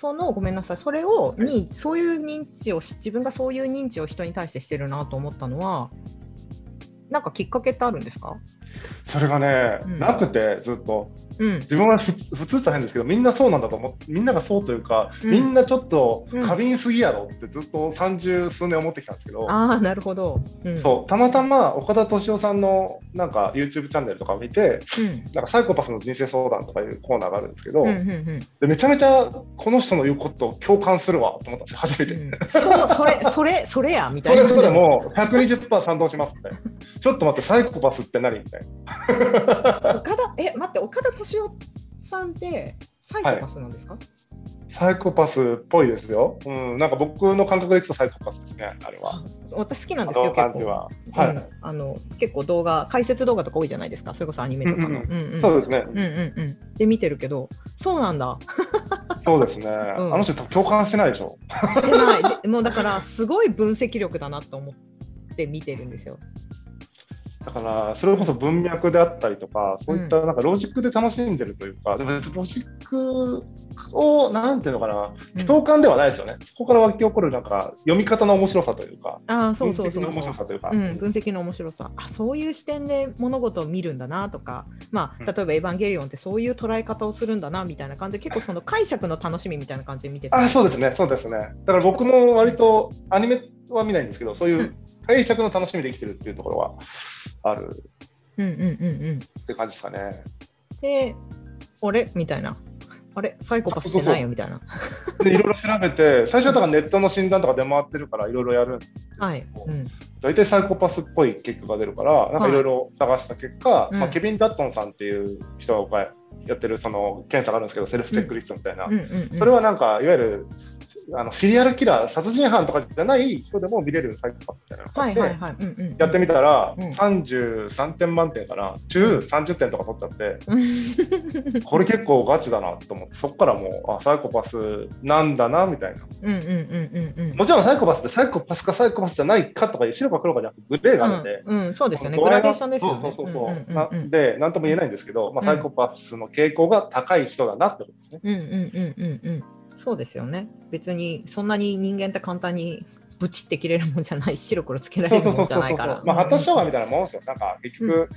そのごめんなさい。それをにそういう認知をし自分がそういう認知を人に対してしてるなと思ったのはなんかきっかけってあるんですか？それがね、うん。なくてずっと。うん。自分はふ普通って変ですけどみんなそうなんだと思ってみんながそうというか、うん。みんなちょっとうん。過敏すぎやろってずっと三十数年思ってきたんですけど、ああなるほど、うん、そう。たまたま岡田敏夫さんのなんか YouTube チャンネルとかを見てうん。なんかサイコパスの人生相談とかいうコーナーがあるんですけど、うんうんうん。でめちゃめちゃこの人の言うこと共感するわと思ったんですよ初めて。うんそうそれそれそれやみたいな。それそれもう120%賛同しますみたいな。ちょっと待って、サイコパスって何みたいな。岡田え待って岡田敏夫さんってサイコパスなんですか、サイコパスっぽいですよ。うん、なんか僕の感覚でいくとサイコパスですね、あれは。あ私好きなんあですよ結構。じは。はい。うんあの結構動画解説動画とか多いじゃないですか？それこそアニメとかの。うんうんうんうんそうですね。うんうんうんで見てるけどそうなんだ そうですね。んあの人共感してないでしょ。してないでもうだからすごい分析力だなと思って見てるんですよ。だから、それこそ文脈であったりとか、そういったなんかロジックで楽しんでるというか、でも別にロジックを、なんていうのかな、うん共感ではないですよね。そこから湧き起こるなんか読み方の面白さというか、ああそうそうそう分析の面白さというか。うん、分析の面白さあそういう視点で物事を見るんだなとか、まあ、うん例えば「エヴァンゲリオン」ってそういう捉え方をするんだなみたいな感じで結構その解釈の楽しみみたいな感じで見ててあそうですね、そうですね。だから僕も割とアニメは見ないんですけど、そういうう解釈の楽しみで生きてるっていうところはあるうんうんうんうん。って感じですかね。であれみたいな。あれ？サイコパスってないよみたいな。で、いろいろ調べて、最初はだからネットの診断とか出回ってるからいろいろやるんですけど、はい、うん、大体サイコパスっぽい結果が出るから、なんかい。ろいろ探した結果、うん。まあ、ケビン・ダットンさんっていう人がやってるその検査があるんですけど、セルフチェックリストみたいな。うんうんうん。それはなんか、いわゆるあのシリアルキラー、殺人犯とかじゃない人でも見れるサイコパスみたいなのて、やってみたら、うん33点満点から中30点とか取っちゃって、うん これ結構ガチだなと思って、そこからもう、あ、サイコパスなんだなみたいな。もちろんサイコパスってサイコパスかサイコパスじゃないかとか、白か黒かじゃなくて、グレーがあるんで。うんうん、そうですよね、グラデーションですよね。そうそうそうで、なんとも言えないんですけど、まあ、うんサイコパスの傾向が高い人だなってことですね。うんうんうんうんうん。そうですよね。別にそんなに人間って簡単にブチって切れるもんじゃないし、白黒つけられるもんじゃないから。まあ、発達障害みたいなもんですよ。なんか、結局、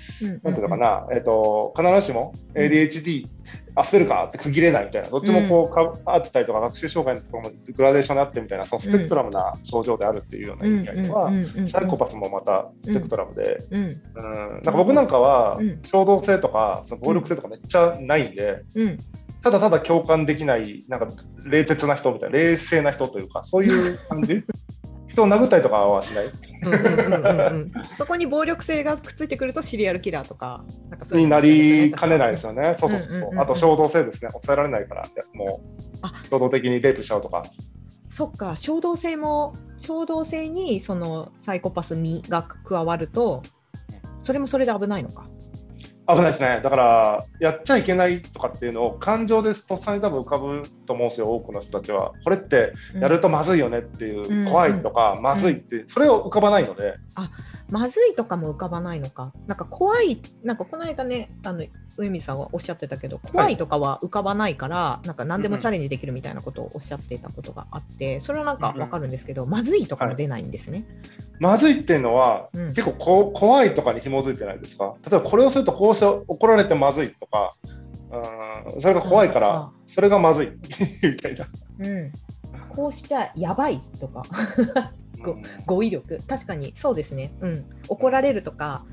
なんていうのかな、えっと、必ずしも ADHD、アスペルガーって区切れないみたいな、どっちもこうか、あったりとか、学習障害のところもグラデーションにあってみたいな、そのスペクトラムな症状であるっていうような意味合いでは、サイコパスもまたスペクトラムで、うんうん、なんか僕なんかはうん。衝動性とかその暴力性とかめっちゃないんで、うんただただ共感できないなんか冷徹な人みたいな冷静な人というかそういう感じ？人を殴ったりとかはしない？そこに暴力性がくっついてくるとシリアルキラーとかなんかそういうになりかねないですよね。そうそうそう。うんうんうんうんあと衝動性ですね。抑えられないから、もあう衝動的にレイプしちゃうとか。そっか衝動性も衝動性にそのサイコパス味が加わるとそれもそれで危ないのか。危ないですね。だから、やっちゃいけないとかっていうのを感情でとっさに多分浮かぶと思うんですよ、多くの人たちは。これってやるとまずいよねっていう、うん怖いとか、まずいって、それを浮かばないので、まずいとかも浮かばないのか？なんか怖い、なんかこの間ね、あの上水さんがおっしゃってたけど、怖いとかは浮かばないから、なんか何でもチャレンジできるみたいなことをおっしゃっていたことがあって、それはなんかわかるんですけど、まずいとかも出ないんですね。まずいっていうのは、うん結構こう怖いとかに紐づいてないですか？例えばこれをするとこうして怒られてまずいとか、うん、それが怖いかあら、それがまずい みたいな。うん。こうしちゃやばいとか、語彙力。確かにそうですね。うん。怒られるとか、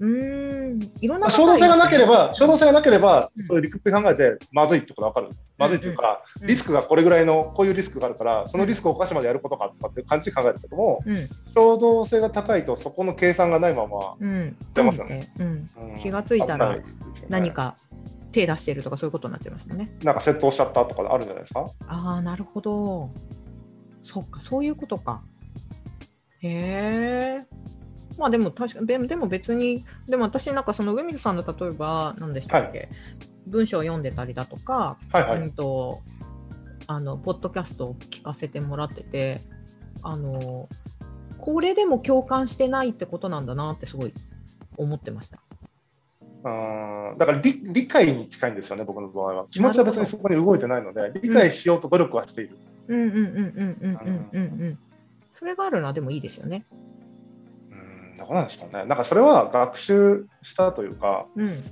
うーん、いろんなまあ衝動性がなければ、衝動性がなければ、うんそういう理屈で考えて、まずいってことが分かる。まずいっていうか、うんリスクがこれぐらいの、こういうリスクがあるから、そのリスクを犯してまでやることかとかっていう感じで考えるけども、うん、衝動性が高いと、そこの計算がないまま、うん。出ますよねうん。うん気がついたら何か手出してるとかそういうことになっちゃいますもんね。なんか窃盗しちゃったとかあるんじゃないですか。ああ、なるほど。そっか、そういうことか。へえ。まあでも確かでもでも別に、でも私なんかその上水さんの例えば何でしたっけ、文章を読んでたりだとか、はいはい。うんとあのポッドキャストを聞かせてもらってて、あのこれでも共感してないってことなんだなってすごい思ってました。うんだから理理解に近いんですよね、僕の場合は。気持ちは別にそこに動いてないので、理解しようと努力はしている。うんうんうんうんうんうんうんうん。それがあるのはでもいいですよね。うん、どうなんでしょうね。なんかそれは学習したというか、うん。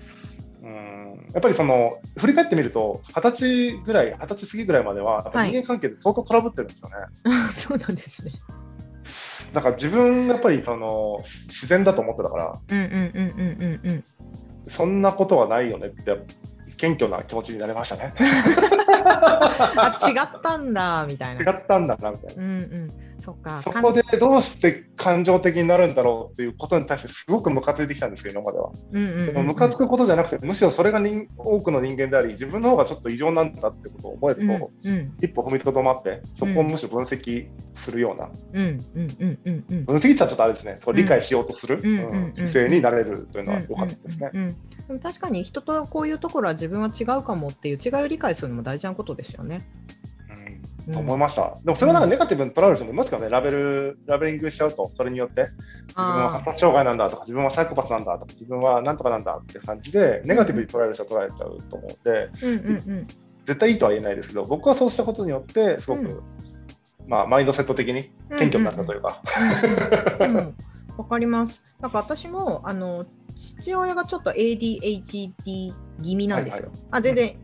うん、やっぱりその振り返ってみると、二十歳ぐらい、二十歳過ぎぐらいまでは、やっぱ人間関係で相当トラブってるんですよね。あ そうなんですね。だから自分、やっぱりその自然だと思ってたから、うんうんうんうんうんうん。そんなことはないよねって、謙虚な気持ちになりましたね。あ違ったんだみたいな。違ったんだなみたいな。うんうん。そっか。そこでどうして感情的になるんだろうっていうことに対してすごくムカついてきたんですけど、今までは。うんうんうんうんでもムカつくことじゃなくて、むしろそれが人多くの人間であり、自分の方がちょっと異常なんだってことを覚えると、うんうん一歩踏みとどまって、そこをむしろ分析するような。分析ってちょっとあれですね、そう理解しようとする、姿勢になれるというのは良かったですね。でも確かに人とこういうところは自分は違うかもっていう違いを理解するのも大事なことですよね。うん。と思いました。でもそれはなんかネガティブに捉える人もいますからね、ラベル、ラベリングしちゃうと、それによって、自分は発達障害なんだとか、自分はサイコパスなんだとか、自分はなんとかなんだって感じで、ネガティブに捉える人は捉えちゃうと思うので、うんうんうん。絶対いいとは言えないですけど、僕はそうしたことによって、すごく、うん。まあ、マインドセット的に謙虚になったというか。わかります。なんか私もあの父親がちょっと ADHD 気味なんですよ。はいはあ全然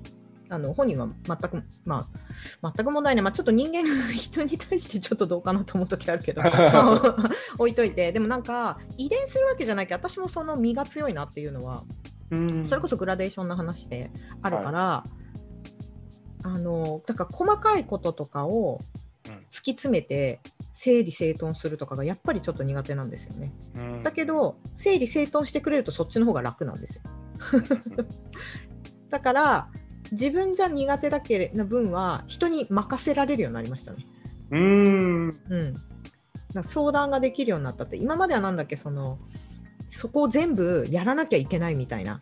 あの本人は全くまあ全く問題ない。まあちょっと人間が人に対してちょっとどうかなと思う時あるけど、まあ置いといて。でもなんか遺伝するわけじゃないけど私もその身が強いなっていうのはうん。それこそグラデーションの話であるから、あのだから細かいこととかをうん。突き詰めて整理整頓するとかがやっぱりちょっと苦手なんですよね。うん。だけど整理整頓してくれるとそっちの方が楽なんですよ。だから自分じゃ苦手だけな分は人に任せられるようになりましたね。うーん。うん、相談ができるようになったって今まではなんだっけそのそこを全部やらなきゃいけないみたいな、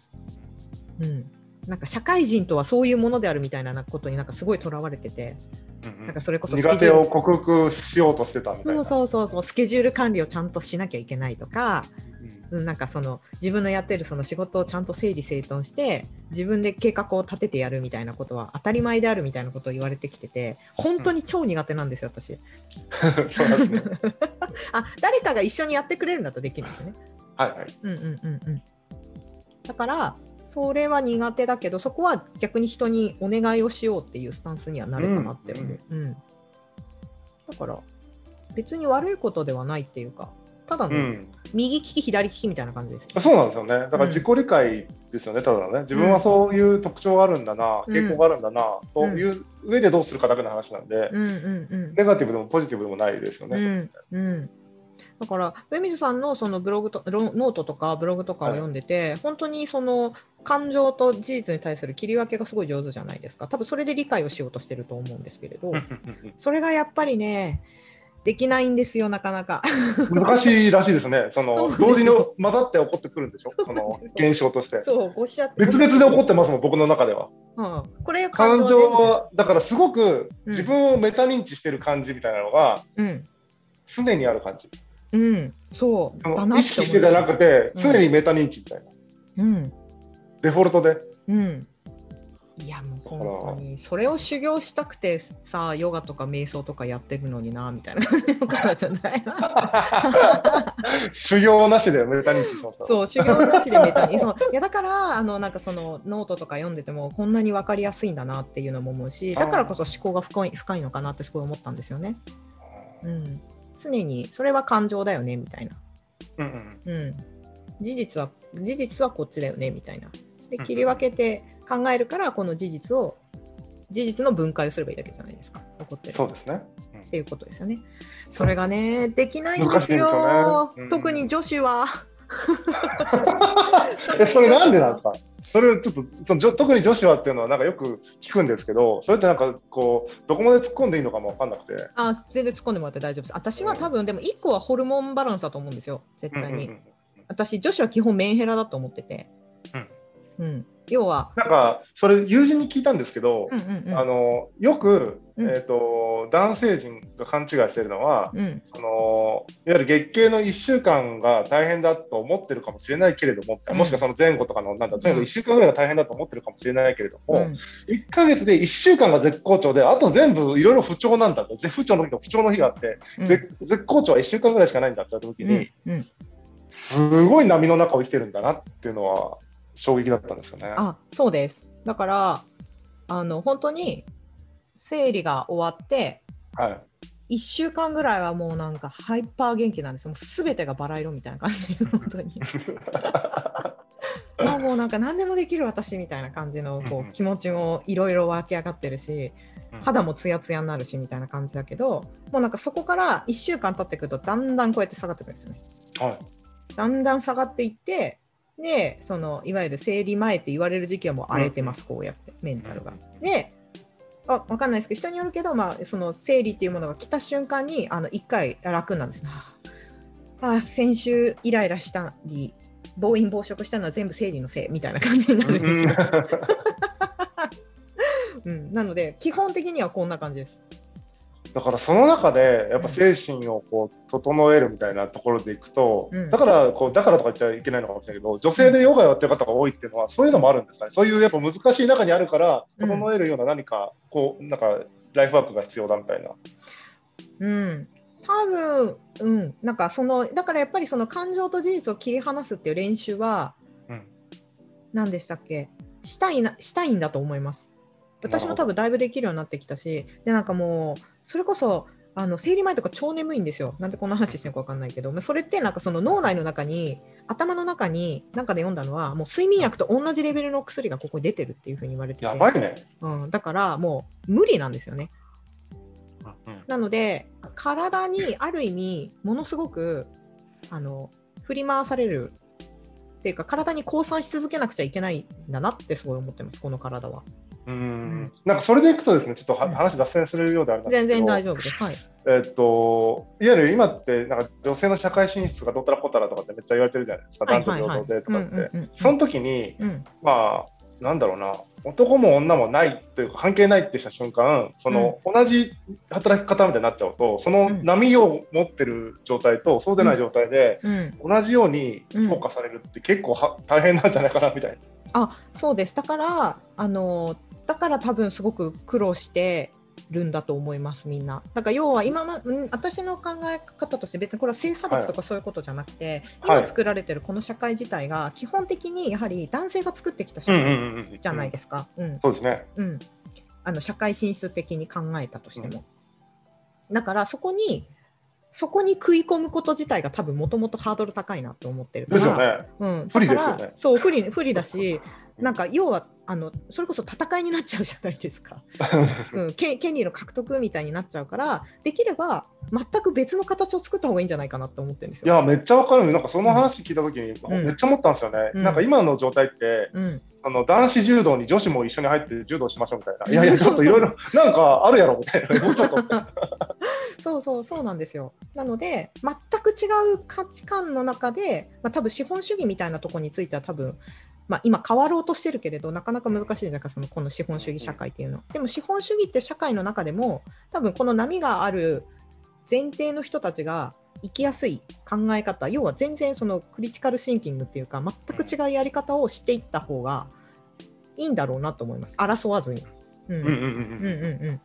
うん、なんか社会人とはそういうものであるみたいなことになんかすごいとらわれててうんなんかそれこそ苦手を克服しようとしてたみたいな。そうそうそうそうスケジュール管理をちゃんとしなきゃいけないとか、うんなんかその自分のやってるその仕事をちゃんと整理整頓して自分で計画を立ててやるみたいなことは当たり前であるみたいなことを言われてきてて本当に超苦手なんですよ私。そうですね。あ誰かが一緒にやってくれるんだとできるんですよね。はいはい。うんうんうんうん。だからそれは苦手だけどそこは逆に人にお願いをしようっていうスタンスにはなるかなって思う。うんだから別に悪いことではないっていうかただのうん。右利き左利きみたいな感じですよ。そうなんですよね。だから自己理解ですよね、ただのね。自分はそういう特徴があるんだな、うん傾向があるんだな、という上でどうするかだけの話なんで、うんうんうんネガティブでもポジティブでもないですよね。うんうん、だから上水さんのそのブログとロノートとかブログとかを読んでて、本当にその感情と事実に対する切り分けがすごい上手じゃないですか多分それで理解をしようとしてると思うんですけれどそれがやっぱりねできないんですよなかなか。難しいらしいですね。その同時に混ざって起こってくるんでしょ、その現象として。そうごっしゃって別々で起こってますもん、僕の中では。うん、これ感ね情は、だからすごくうん自分をメタ認知してる感じみたいなのがうん常にある感じ。うん、そう。そのだなって思う意識してじゃなくて、うん。常にメタ認知みたいな。うん。デフォルトで。うん。いやもう本当に。それを修行したくてさヨガとか瞑想とかやってるのになみたいな。感じじゃない修行なしでメタ認知そう修行なしでメタにそう。いやだからあのなんかそのノートとか読んでてもこんなに分かりやすいんだなっていうのも思うしだからこそ思考が深い深いのかなってすごい思ったんですよね。うん、常にそれは感情だよねみたいな。うんうんうん、事実は事実はこっちだよねみたいな。で切り分けて考えるからこの事実を事実の分解をすればいいだけじゃないですか起こってるそうですね。っていうことですよね。それがねできないんですよねうん特に女子は。えそれなんでなんですか？それちょっとその特に女子はっていうのはなんかよく聞くんですけどそれってなんかこうどこまで突っ込んでいいのかも分かんなくて。あ全然突っ込んでもらって大丈夫です。私は多分でも1個はホルモンバランスだと思うんですよ。絶対に。うんうんうん私女子は基本メンヘラだと思ってて。うん。要は、なんかそれ友人に聞いたんですけど、うんうんうん。あのよくうん。えー、と男性陣が勘違いしているのは、うん。そのいわゆる月経の1週間が大変だと思ってるかもしれないけれども、うん。もしくはその前後とかの、なんだ、とにかく1週間ぐらいが大変だと思ってるかもしれないけれども、うん。1ヶ月で1週間が絶好調で、あと全部いろいろ不調なんだと、絶不調の日と不調の日があって、うん。絶絶好調は1週間ぐらいしかないんだって言った時に、すごい波の中を生きてるんだなっていうのは衝撃だったんですよね。あそうです。だからあの本当に生理が終わってはい、1週間ぐらいはもうなんかハイパー元気なんです。よもう全てがバラ色みたいな感じです本当に。あもうなんか何でもできる私みたいな感じのこうんうん。う気持ちもいろいろ湧き上がってるしうん。肌もツヤツヤになるしみたいな感じだけどもうなんかそこから1週間経ってくるとだんだんこうやって下がってくるんですよね。はい。だんだん下がっていってでそのいわゆる生理前って言われる時期はもう荒れてます、こうやってメンタルが。であ分かんないですけど人によるけど、まあ、その生理っていうものが来た瞬間にあの1回楽になるんですね。ああ先週イライラしたり暴飲暴食したのは全部生理のせいみたいな感じになるんですよ。うん、なので基本的にはこんな感じです。だからその中でやっぱ精神をこう整えるみたいなところでいくと、うん。だからこうだからとか言っちゃいけないのかもしれないけど女性でヨガやってる方が多いっていうのはそういうのもあるんですかね。そういうやっぱ難しい中にあるからうん。整えるような何かこうなんかライフワークが必要だみたいな。うん、多分、うん、なんかそのだからやっぱりその感情と事実を切り離すっていう練習はうん。何でしたっけ？したいなしたいんだと思います。私も多分だいぶできるようになってきたしでなんかもうそれこそあの生理前とか超眠いんですよ。なんでこんな話してるのか分かんないけど、まあそれってなんかその脳内の中に頭の中になんかで読んだのはもう睡眠薬と同じレベルの薬がここに出てるっていうふうに言われててやばいね。うん、だからもう無理なんですよね。うんなので体にある意味ものすごくあの振り回されるっていうか体に降参し続けなくちゃいけないんだなってすごい思ってますこの体はうん。なんかそれでいくとですねちょっと話脱線するようでありますけど。全然大丈夫です。はい。えっと、いわゆる今ってなんか女性の社会進出がどったらこったらとかってめっちゃ言われてるじゃないですか、男女平等でとかって。うんその時に、うん。まあ、なんだろうな、男も女もないというか、関係ないってした瞬間、その、同じ働き方みたいになっちゃうと、その波を持ってる状態と、そうでない状態で、うん。同じように評価されるって結構は大変なんじゃないかなみたいな。あそうです。だからあのだから多分すごく苦労してるんだと思いますみんなだから要は今ま、うん、私の考え方として別にこれは性差別とかそういうことじゃなくて、はい今作られてるこの社会自体が基本的にやはり男性が作ってきた社会んじゃないですか。うんそうですね。うん、あの社会進出的に考えたとしても。だからそこにそこに食い込むこと自体が多分もともとハードル高いなと思ってるかですよら、ね。うん、不利ですよねそう不利不利だしなんか要はあのそれこそ戦いになっちゃうじゃないですか、うん、権権利の獲得みたいになっちゃうからできれば全く別の形を作った方がいいんじゃないかなと思ってるんですよ。いや、めっちゃわかる。なんかその話聞いたときに、うんめっちゃ思ったんですよね。うんなんか今の状態って、うん、あの男子柔道に女子も一緒に入って柔道しましょうみたいな。いやいや、ちょっといろいろ、なんかあるやろみたいな。もうちょっと。そうそうそうなんですよ。なので全く違う価値観の中で、まあ、多分資本主義みたいなところについては多分、まあ、今変わろうとしてるけれどなかなか難しいじゃないかそのこの資本主義社会っていうの。でも資本主義って社会の中でも多分この波がある前提の人たちが生きやすい考え方要は全然そのクリティカルシンキングっていうか全く違うやり方をしていった方がいいんだろうなと思います。争わずに。うんうんうん。うんうんうんうん。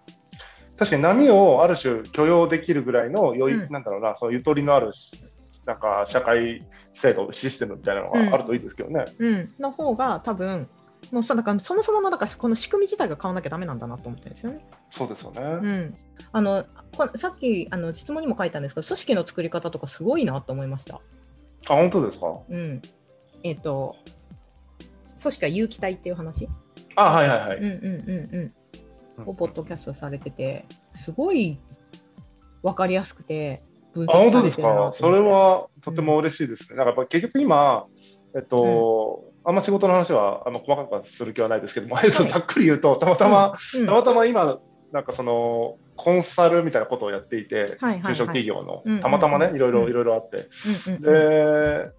確かに波をある種許容できるぐらいの良い、うん。なんだろうな、そのゆとりのあるなんか社会制度、システムみたいなのがあるといいですけどね。うん、の方が多分もうそうだからそもそものだからこの仕組み自体が変わらなきゃダメなんだなと思ってるんですよね。そうですよね。うん、あのこさっきあの質問にも書いたんですけど組織の作り方とかすごいなと思いました。あ、本当ですか？うん、えっ、と組織は有機体っていう話、あ、はいはいはい。うんうんうんうん、をポッドキャストされててすごい分かりやすくて分あ、本析さ当ですか。れてるなと思って。それはとても嬉しいですね。なんかやっぱ結局今、えっと、あんま仕事の話はあんま細かくする気はないですけども、えっとはいざっくり言うと、たまたま、うん。たまたま今、なんかその、コンサルみたいなことをやっていて、はいはいはい。中小企業のうんうんうん、たまたまね、いろいろうん。いろいろあって。うんうんで、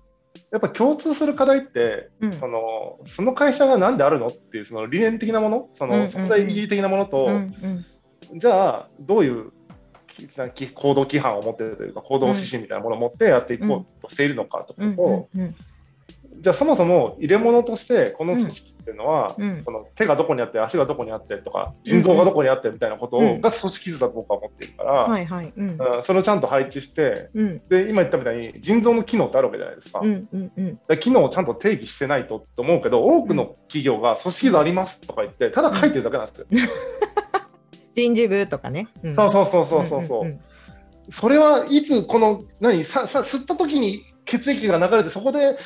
やっぱ共通する課題って、うん。そのその会社が何であるのっていうその理念的なもの、そのうんうんうん。存在意義的なものと、うんうん。じゃあどういう行動規範を持っているというか行動指針みたいなものを持ってやっていこうとしているのかとかと、じゃあそもそも入れ物としてこの組織っていうのは、うん、その手がどこにあって足がどこにあってとか心臓がどこにあってみたいなことを、うん、が組織図だと僕は思っているから、はいはい。うん、それをちゃんと配置して、で今言ったみたいに腎臓の機能ってあるわけじゃないですか,、う機能をちゃんと定義してないとと思うけど多くの企業が組織図ありますとか言ってただ書いてるだけなんですよ。人事部とかね、そうそうそうそうそうそう,、それはいつこの何？ささ吸った時に血液が流れてそこで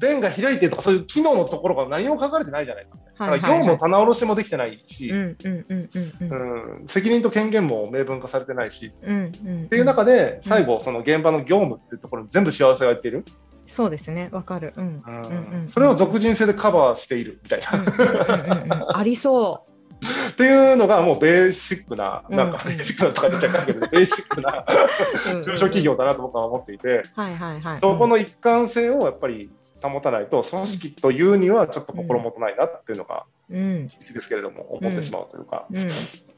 便が開いてとかそういう機能のところが何も書かれてないじゃないか。だから業務棚卸しもできてないし、責任と権限も明文化されてないし、うんうん、っていう中で最後その現場の業務っていうところに全部幸せがいっている。そうですね、わかる、うん。それを俗人性でカバーしているみたいな。ありそう。っていうのがもうベーシックな、なんかベーシックなとか言っちゃうけど、ベーシックな中小企業だなと僕は思っていて、そこの一貫性をやっぱり保たないと、組織というにはちょっと心もとないなっていうのが、うん、ですけれども、思ってしまうというか。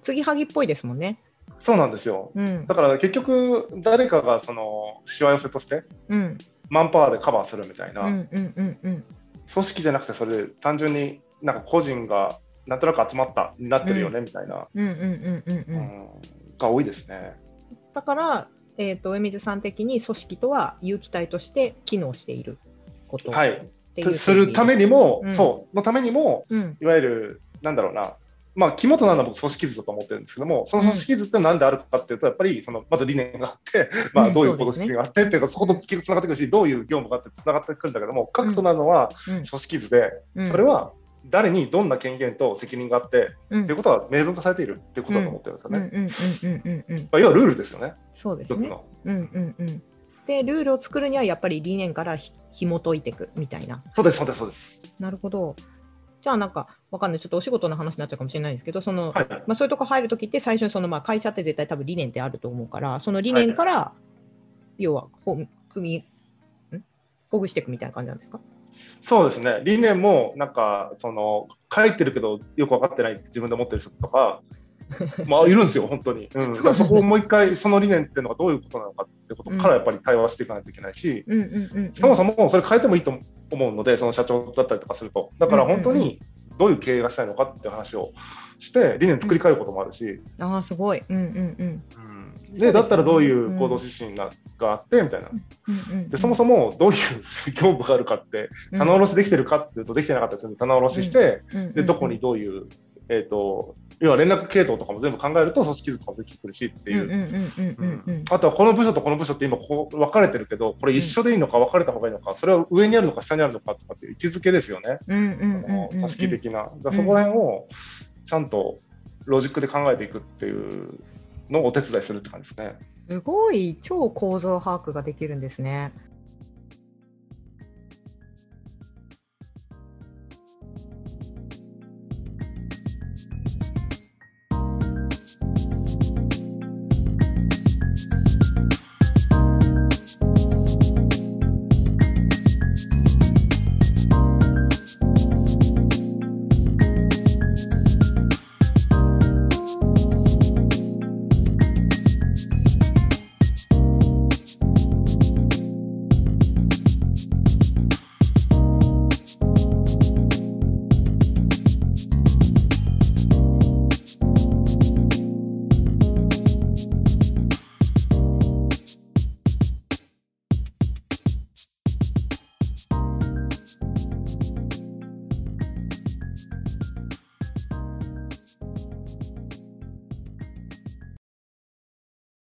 継ぎはぎっぽいですもんね。そうなんですよ、うん、だから結局、誰かがそのしわ寄せとして、うん、マンパワーでカバーするみたいな、組織じゃなくて、それで単純になんか個人がなんとなく集まったになってるよね、みたいな。が多いですね。だから、えーと、上水さん的に組織とは有機体として機能していることはい。するためにも、うん、そう。のためにも、うん、いわゆるなんだろうな。まあ、肝となるのは僕、組織図だと思ってるんですけども、その組織図って何であるかっていうと、やっぱりそのまず理念があって、まあ、どういうことがあってっていうか、そことつながってくるし、どういう業務があってつながってくるんだけども、核となるのは組織図で、それは誰にどんな権限と責任があって、うん、っていうことは明文化されているっていうことだと思ってるんですよね。要はルールですよね。そうですね。うんうんうん。でルールを作るにはやっぱり理念からひ紐解いていくみたいな。そうですそうですそうです。なるほど。じゃあなんかわかんないちょっとお仕事の話になっちゃうかもしれないんですけどその、はい、まあ、そういうとこ入るときって最初にそのまあ会社って絶対多分理念ってあると思うからその理念から、はい、要はほ組みほぐしていくみたいな感じなんですか？そうですね、理念もなんかその書いてるけどよく分かってないって自分で思ってる人とか、まあ、いるんですよ、本当に。うん、そこをもう一回、その理念っていうのがどういうことなのかってことからやっぱり対話していかないといけないし、そもそもそれ変えてもいいと思うので、その社長だったりとかすると。だから本当にどういう経営がしたいのかっていう話をして、理念作り変えることもあるし。ああ、すごい。うんうんうん。で、だったらどういう行動指針が,、があってみたいな、でそもそもどういう業務があるかって棚卸しできてるかっていうとできてなかったりするんで棚卸しして、でどこにどういう、えーと、要は連絡系統とかも全部考えると組織図とかもできてくるしっていう。あとはこの部署とこの部署って今こう分かれてるけどこれ一緒でいいのか分かれた方がいいのかそれは上にあるのか下にあるのかとかっていう位置づけですよね。組織的な。だそこら辺をちゃんとロジックで考えていくっていうのお手伝いするって感じですね。すごい超構造把握ができるんですね。